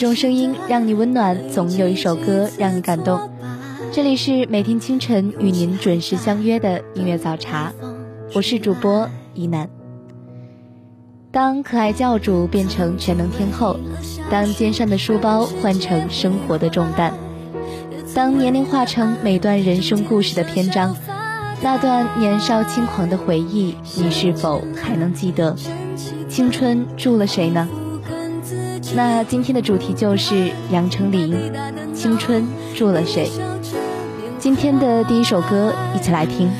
种声音让你温暖，总有一首歌让你感动。这里是每天清晨与您准时相约的音乐早茶，我是主播一楠。当可爱教主变成全能天后，当肩上的书包换成生活的重担，当年龄化成每段人生故事的篇章，那段年少轻狂的回忆，你是否还能记得？青春住了谁呢？那今天的主题就是杨丞琳，《青春住了谁》。今天的第一首歌，一起来听。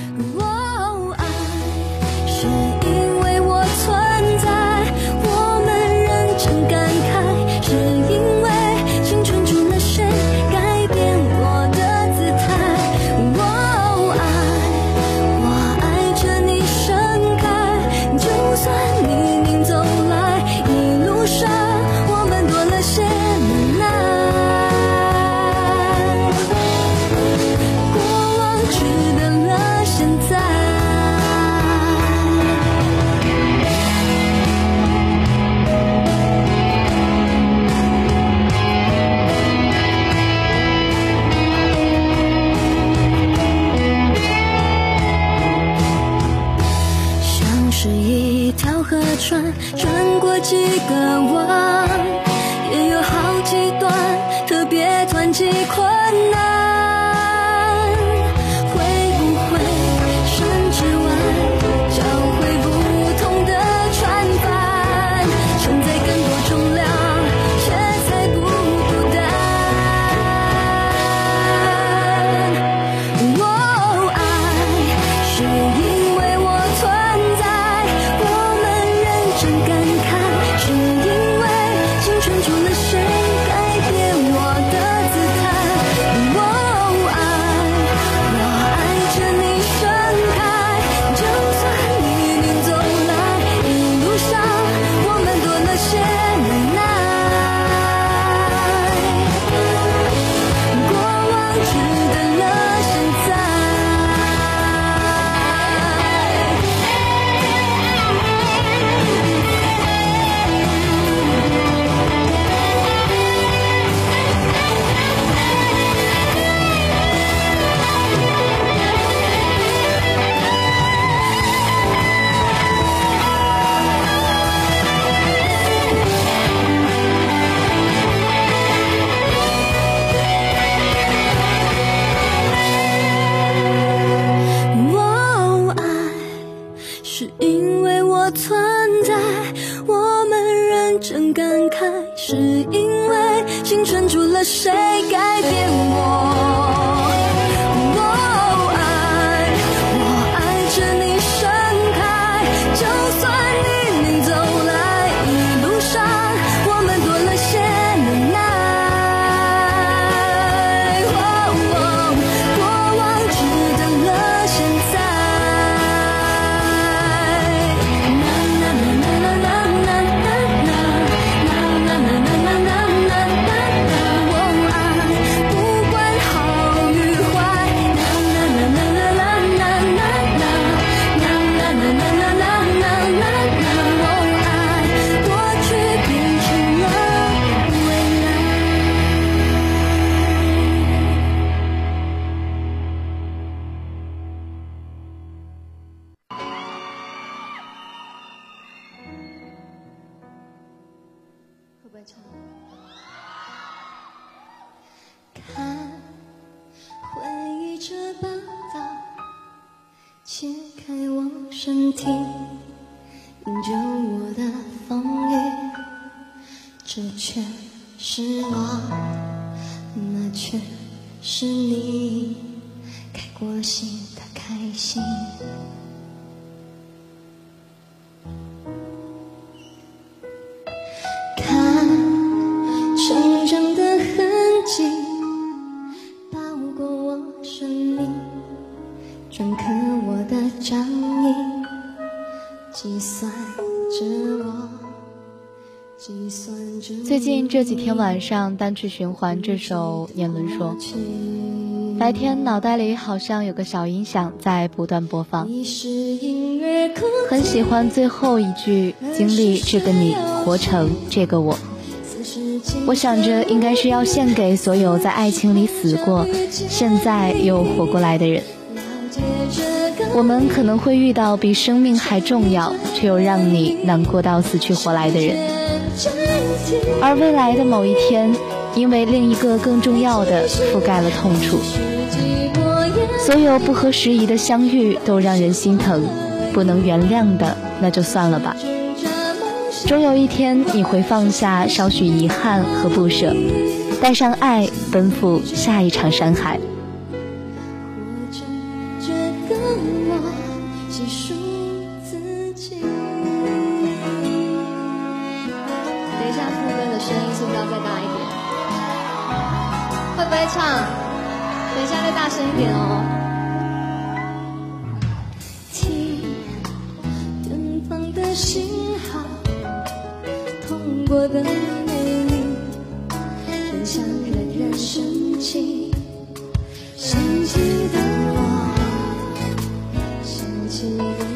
身体，营救我的风雨。这却是我，那却是你，开过心的开心。这几天晚上单曲循环这首《年轮说》，白天脑袋里好像有个小音响在不断播放，很喜欢最后一句“经历这个你，活成这个我”。我想着应该是要献给所有在爱情里死过，现在又活过来的人。我们可能会遇到比生命还重要，却又让你难过到死去活来的人。而未来的某一天，因为另一个更重要的覆盖了痛楚。所有不合时宜的相遇都让人心疼，不能原谅的那就算了吧。终有一天你会放下少许遗憾和不舍，带上爱奔赴下一场山海。方的信号痛过的美丽分想让人神经神奇的我神奇的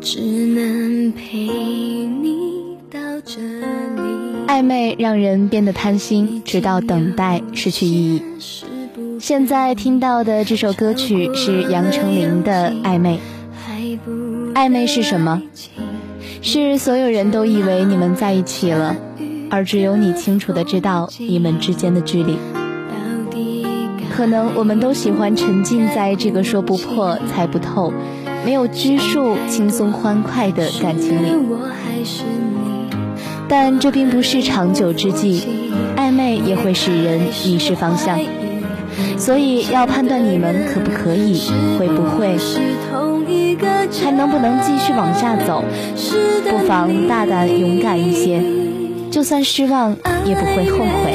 只能陪你到这里。暧昧让人变得贪心，直到等待失去意义。现在听到的这首歌曲是杨丞琳的《暧昧》，暧昧是什么？是所有人都以为你们在一起了，而只有你清楚的知道你们之间的距离。可能我们都喜欢沉浸在这个说不破、猜不透、没有拘束、轻松欢快的感情里，但这并不是长久之计。暧昧也会使人迷失方向，所以要判断你们可不可以、会不会、还能不能继续往下走，不妨大胆勇敢一些，就算失望也不会后悔。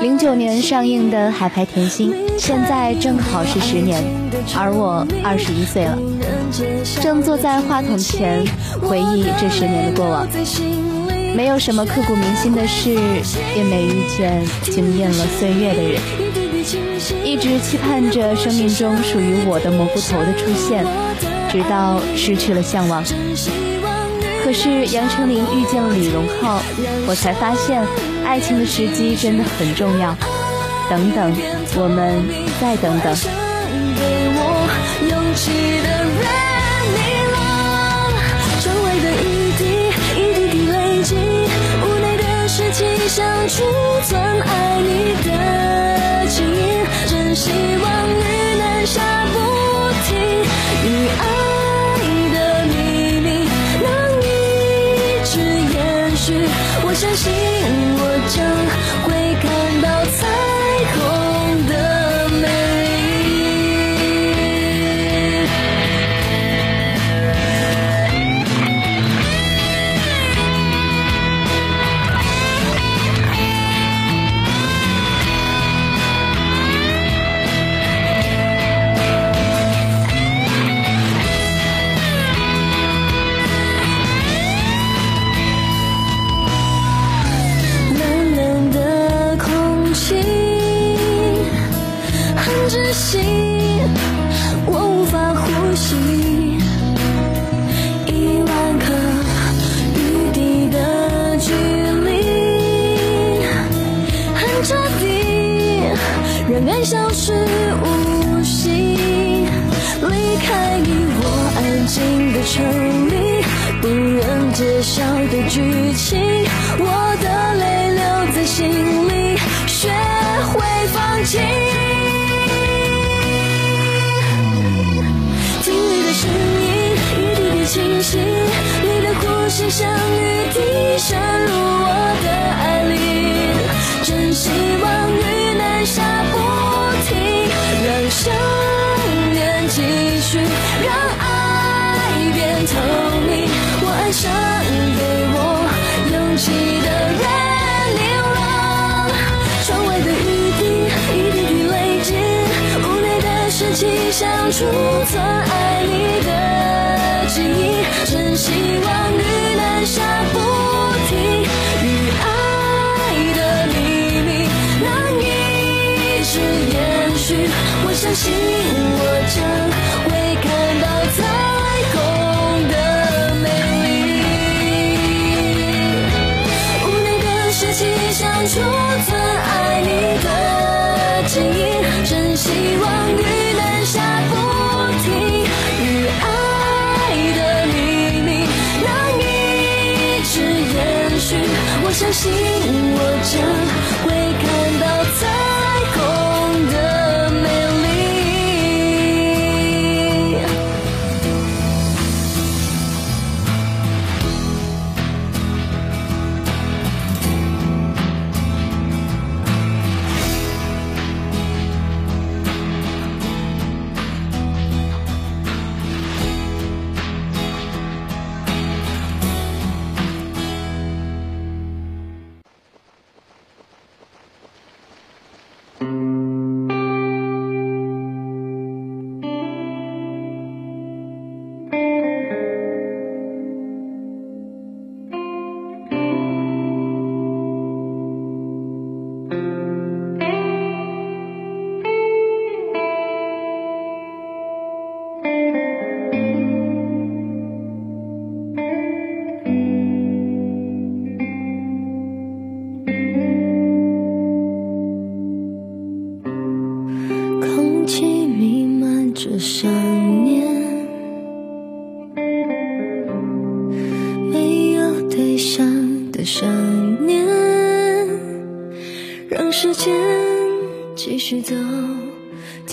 零九年上映的《海派甜心》，现在正好是十年，而我二十一岁了，正坐在话筒前回忆这十年的过往。没有什么刻骨铭心的事，也没遇见惊艳了岁月的人。一直期盼着生命中属于我的蘑菇头的出现，直到失去了向往。可是杨丞琳遇见了李荣浩，我才发现爱情的时机真的很重要。等等，我们再等等。想储存爱你的记忆，真希望雨能下不停，雨爱的秘密能一直延续。我相信我彻底，让爱消失无形。离开你我安静的城里，不愿揭晓的剧情，我的泪留在心里，学会放弃。存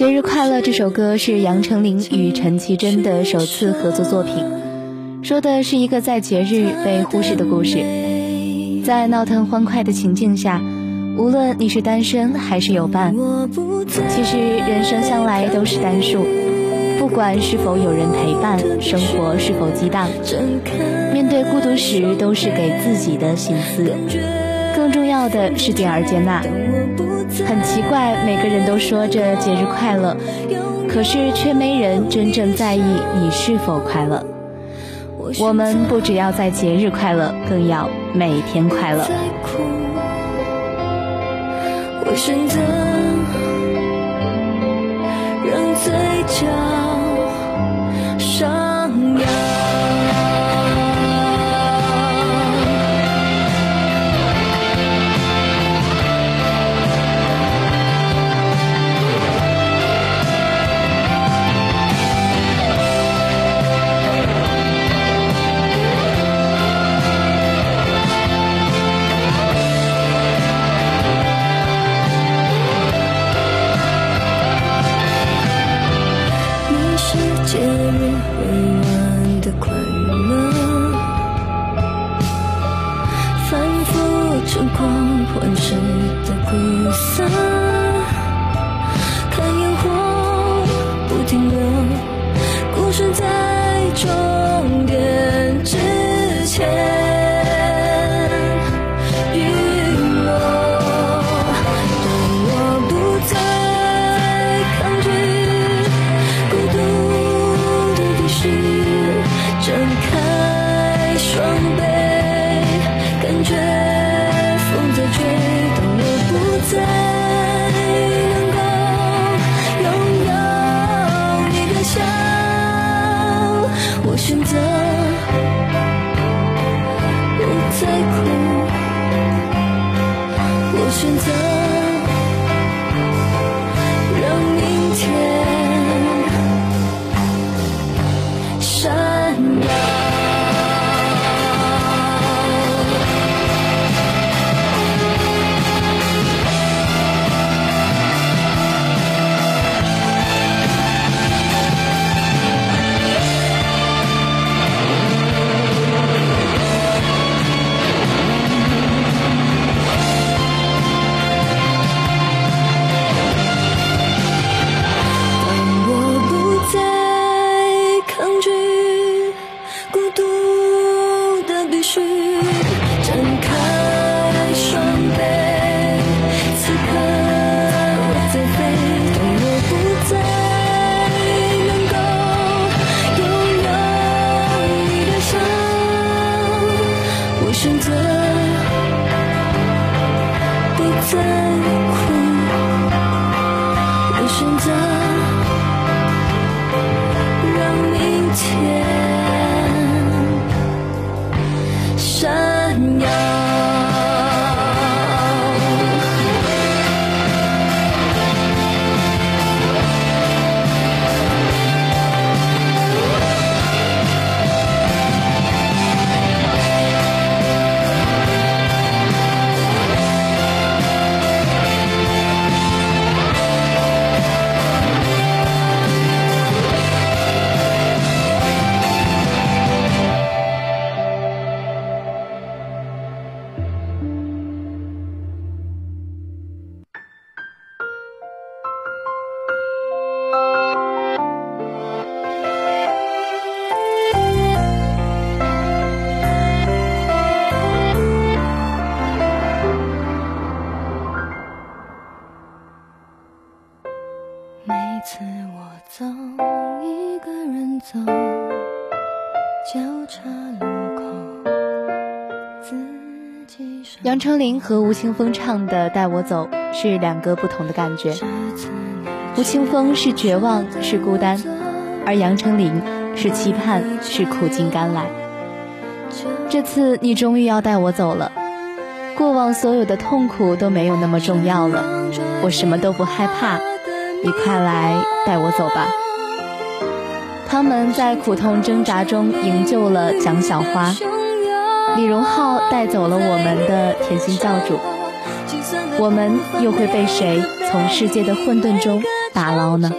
节日快乐这首歌是杨丞琳与陈绮贞的首次合作作品，说的是一个在节日被忽视的故事。在闹腾欢快的情境下，无论你是单身还是有伴，其实人生向来都是单数。不管是否有人陪伴，生活是否激荡，面对孤独时都是给自己的心思。更重要的是点而接纳。很奇怪，每个人都说着节日快乐，可是却没人真正在意你是否快乐。我们不只要在节日快乐，更要每天快乐。我选择让嘴角杨丞琳和吴青峰唱的《带我走》是两个不同的感觉。吴青峰是绝望，是孤单，而杨丞琳是期盼，是苦尽甘来。这次你终于要带我走了，过往所有的痛苦都没有那么重要了，我什么都不害怕，你快来带我走吧。他们在苦痛挣扎中营救了蒋小花，李荣浩带走了我们的甜心教主，我们又会被谁从世界的混沌中打捞呢？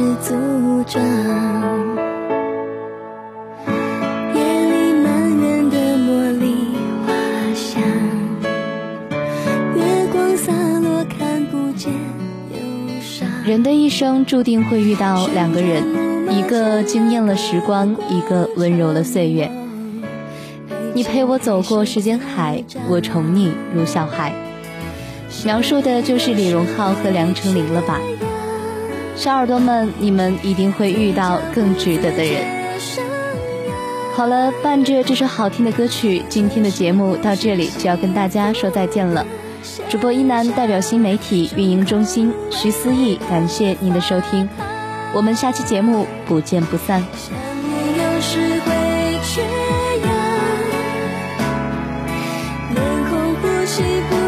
是阻障。夜里满园的茉莉花香，月光洒落，看不见忧伤。人的一生注定会遇到两个人，一个惊艳了时光，一个温柔了岁月。你陪我走过时间海，我宠你如小孩。描述的就是李荣浩和梁成林了吧？小耳朵们，你们一定会遇到更值得的人。好了，伴着这首好听的歌曲，今天的节目到这里就要跟大家说再见了。主播一楠代表新媒体运营中心徐思义，感谢您的收听，我们下期节目不见不散。有时会缺氧，脸红呼吸不。